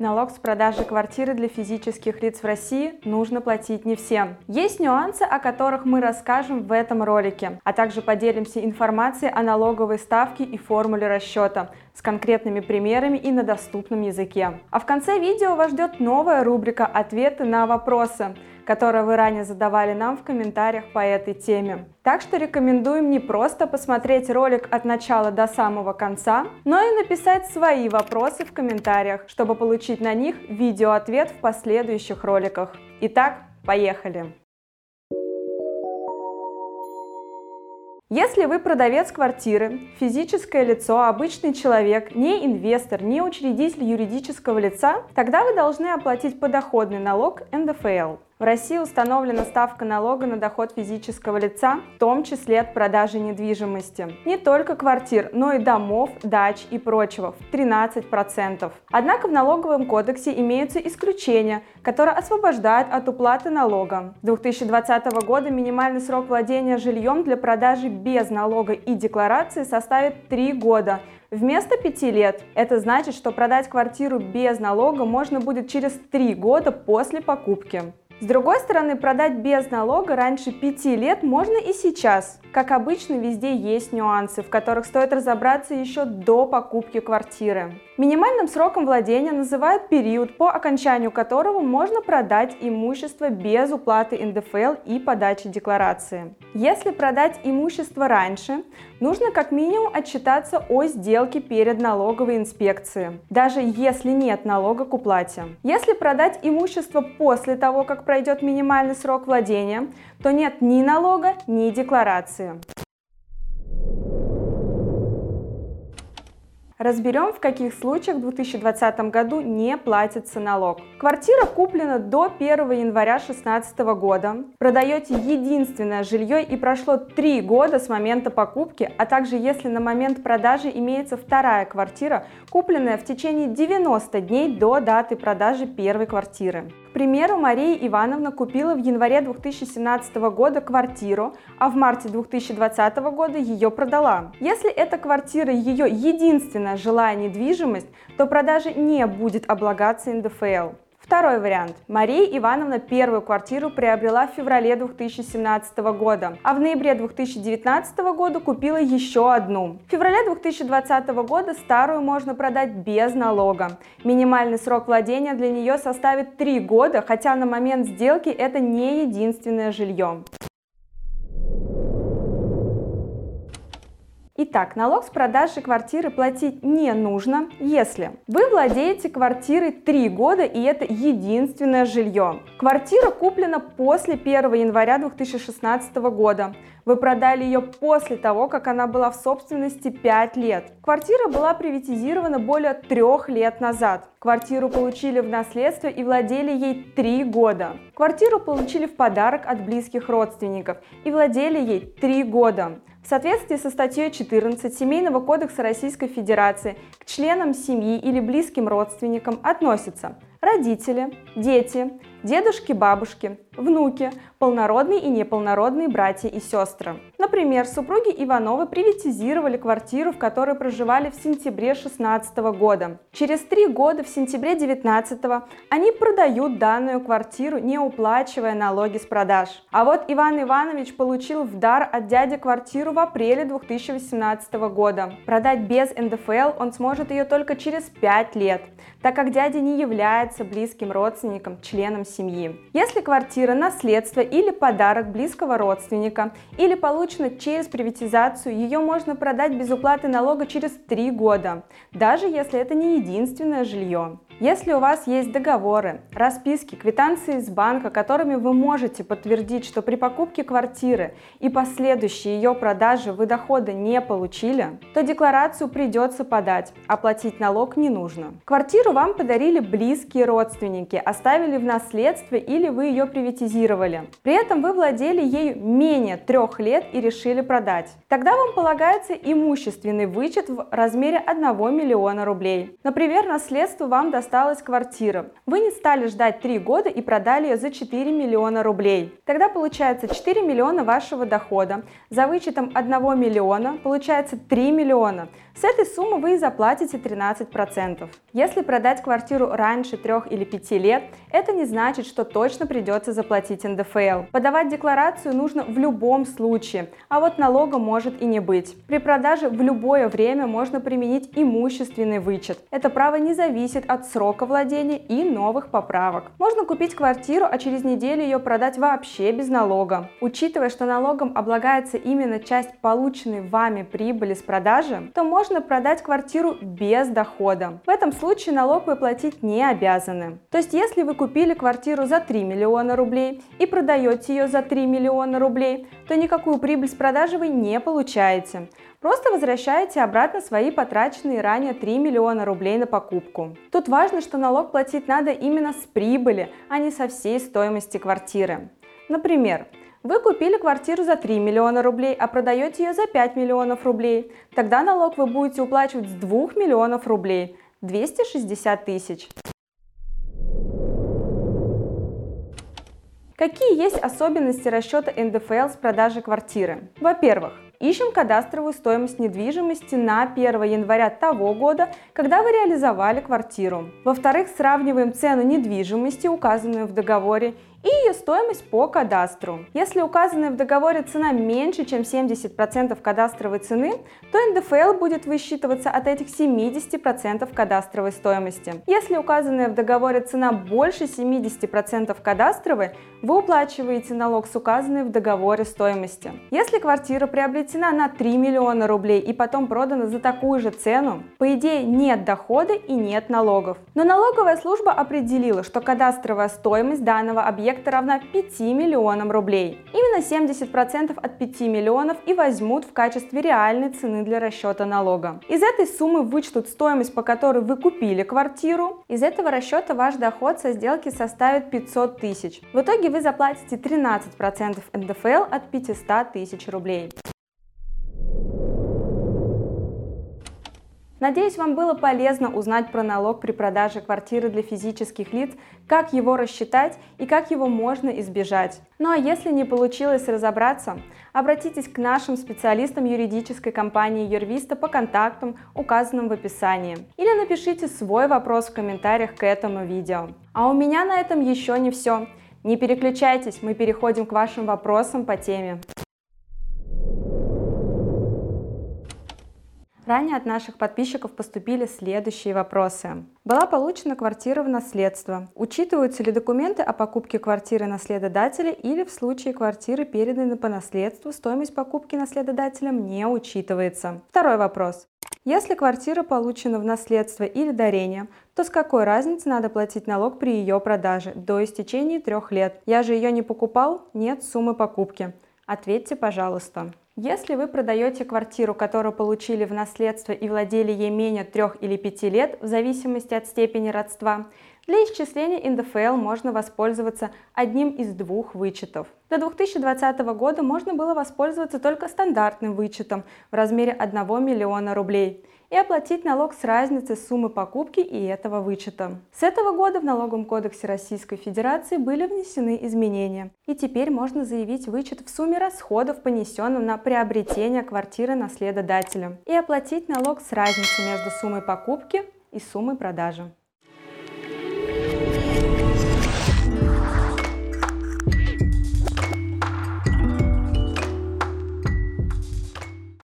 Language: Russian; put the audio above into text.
Налог с продажи квартиры для физических лиц в России нужно платить не всем. Есть нюансы, о которых мы расскажем в этом ролике, а также поделимся информацией о налоговой ставке и формуле расчета с конкретными примерами и на доступном языке. А в конце видео вас ждет новая рубрика «Ответы на вопросы», которое вы ранее задавали нам в комментариях по этой теме. Так что рекомендуем не просто посмотреть ролик от начала до самого конца, но и написать свои вопросы в комментариях, чтобы получить на них видеоответ в последующих роликах. Итак, поехали! Если вы продавец квартиры, физическое лицо, обычный человек, не инвестор, не учредитель юридического лица, тогда вы должны оплатить подоходный налог НДФЛ. В России установлена ставка налога на доход физического лица, в том числе от продажи недвижимости. Не только квартир, но и домов, дач и прочего в 13%. Однако в налоговом кодексе имеются исключения, которые освобождают от уплаты налога. С 2020 года минимальный срок владения жильем для продажи без налога и декларации составит 3 года, Вместо 5 лет это значит, что продать квартиру без налога можно будет через 3 года после покупки. С другой стороны, продать без налога раньше 5 лет можно и сейчас. Как обычно, везде есть нюансы, в которых стоит разобраться еще до покупки квартиры. Минимальным сроком владения называют период, по окончанию которого можно продать имущество без уплаты НДФЛ и подачи декларации. Если продать имущество раньше, нужно как минимум отчитаться о сделке перед налоговой инспекцией, даже если нет налога к уплате. Если продать имущество после того, как пройдет минимальный срок владения, то нет ни налога, ни декларации. Разберем, в каких случаях в 2020 году не платится налог. Квартира куплена до 1 января 2016 года. Продаете единственное жилье и прошло 3 года с момента покупки, а также если на момент продажи имеется вторая квартира, купленная в течение 90 дней до даты продажи первой квартиры. К примеру, Мария Ивановна купила в январе 2017 года квартиру, а в марте 2020 года ее продала. Если эта квартира ее единственная жилая недвижимость, то продажа не будет облагаться НДФЛ. Второй вариант. Мария Ивановна первую квартиру приобрела в феврале 2017 года, а в ноябре 2019 года купила еще одну. В феврале 2020 года старую можно продать без налога. Минимальный срок владения для нее составит 3 года, хотя на момент сделки это не единственное жилье. Итак, налог с продажи квартиры платить не нужно, если вы владеете квартирой 3 года и это единственное жилье. Квартира куплена после 1 января 2016 года. Вы продали ее после того, как она была в собственности 5 лет. Квартира была приватизирована более 3 лет назад. Квартиру получили в наследство и владели ей 3 года. Квартиру получили в подарок от близких родственников и владели ей 3 года. В соответствии со статьей 14 Семейного кодекса Российской Федерации к членам семьи или близким родственникам относятся родители, дети, дедушки, бабушки, внуки, полнородные и неполнородные братья и сестры. Например, супруги Ивановы приватизировали квартиру, в которой проживали в сентябре 2016 года. Через три года, в сентябре 2019, они продают данную квартиру, не уплачивая налоги с продаж. А вот Иван Иванович получил в дар от дяди квартиру в апреле 2018 года. Продать без НДФЛ он сможет ее только через 5 лет, так как дядя не является близким родственником, членом семьи. Если квартира наследство или подарок близкого родственника или получена через приватизацию, ее можно продать без уплаты налога через 3 года, даже если это не единственное жилье. Если у вас есть договоры, расписки, квитанции из банка, которыми вы можете подтвердить, что при покупке квартиры и последующей ее продаже вы дохода не получили, то декларацию придется подать, оплатить налог не нужно. Квартиру вам подарили близкие родственники, оставили в наследство или вы ее приватизировали. При этом вы владели ею менее трех лет и решили продать. Тогда вам полагается имущественный вычет в размере 1 миллиона рублей. Например, наследство вам достаточно досталась квартира. Вы не стали ждать 3 года и продали ее за 4 миллиона рублей. Тогда получается 4 миллиона вашего дохода. За вычетом 1 миллиона получается 3 миллиона. С этой суммы вы и заплатите 13%. Если продать квартиру раньше 3 или 5 лет, это не значит, что точно придется заплатить НДФЛ. Подавать декларацию нужно в любом случае, а вот налога может и не быть. При продаже в любое время можно применить имущественный вычет. Это право не зависит от срока владения и новых поправок. Можно купить квартиру, а через неделю ее продать вообще без налога. Учитывая, что налогом облагается именно часть полученной вами прибыли с продажи, то можно продать квартиру без дохода. В этом случае налог вы платить не обязаны. То есть если вы купили квартиру за 3 миллиона рублей и продаете ее за 3 миллиона рублей, то никакую прибыль с продажи вы не получаете. Просто возвращаете обратно свои потраченные ранее 3 миллиона рублей на покупку. Тут важно, что налог платить надо именно с прибыли, а не со всей стоимости квартиры. Например, вы купили квартиру за 3 миллиона рублей, а продаете ее за 5 миллионов рублей. Тогда налог вы будете уплачивать с 2 миллионов рублей, 260 тысяч. Какие есть особенности расчета НДФЛ с продажи квартиры? Во-первых, Ищем кадастровую стоимость недвижимости на 1 января того года, когда вы реализовали квартиру. Во-вторых, сравниваем цену недвижимости, указанную в договоре, и ее стоимость по кадастру. Если указанная в договоре цена меньше, чем 70% кадастровой цены, то НДФЛ будет высчитываться от этих 70% кадастровой стоимости. Если указанная в договоре цена больше 70% кадастровой, вы уплачиваете налог с указанной в договоре стоимости. Если квартира приобретена на 3 миллиона рублей и потом продана за такую же цену, по идее нет дохода и нет налогов. Но налоговая служба определила, что кадастровая стоимость данного объекта объекта равна 5 миллионам рублей. Именно 70% от 5 миллионов и возьмут в качестве реальной цены для расчета налога. Из этой суммы вычтут стоимость, по которой вы купили квартиру. Из этого расчета ваш доход со сделки составит 500 тысяч. В итоге вы заплатите 13% НДФЛ от 500 тысяч рублей. Надеюсь, вам было полезно узнать про налог при продаже квартиры для физических лиц, как его рассчитать и как его можно избежать. Ну а если не получилось разобраться, обратитесь к нашим специалистам юридической компании Юрвиста по контактам, указанным в описании. Или напишите свой вопрос в комментариях к этому видео. А у меня на этом еще не все. Не переключайтесь, мы переходим к вашим вопросам по теме. Ранее от наших подписчиков поступили следующие вопросы. Была получена квартира в наследство. Учитываются ли документы о покупке квартиры наследодателя или в случае квартиры переданы по наследству стоимость покупки наследодателем не учитывается? Второй вопрос. Если квартира получена в наследство или дарение, то с какой разницей надо платить налог при ее продаже до истечения трех лет? Я же ее не покупал, нет суммы покупки. Ответьте, пожалуйста. Если вы продаете квартиру, которую получили в наследство и владели ей менее 3 или 5 лет, в зависимости от степени родства, для исчисления НДФЛ можно воспользоваться одним из двух вычетов. До 2020 года можно было воспользоваться только стандартным вычетом в размере 1 миллиона рублей и оплатить налог с разницы суммы покупки и этого вычета. С этого года в Налоговом кодексе Российской Федерации были внесены изменения, и теперь можно заявить вычет в сумме расходов, понесенных на приобретение квартиры наследодателя, и оплатить налог с разницей между суммой покупки и суммой продажи.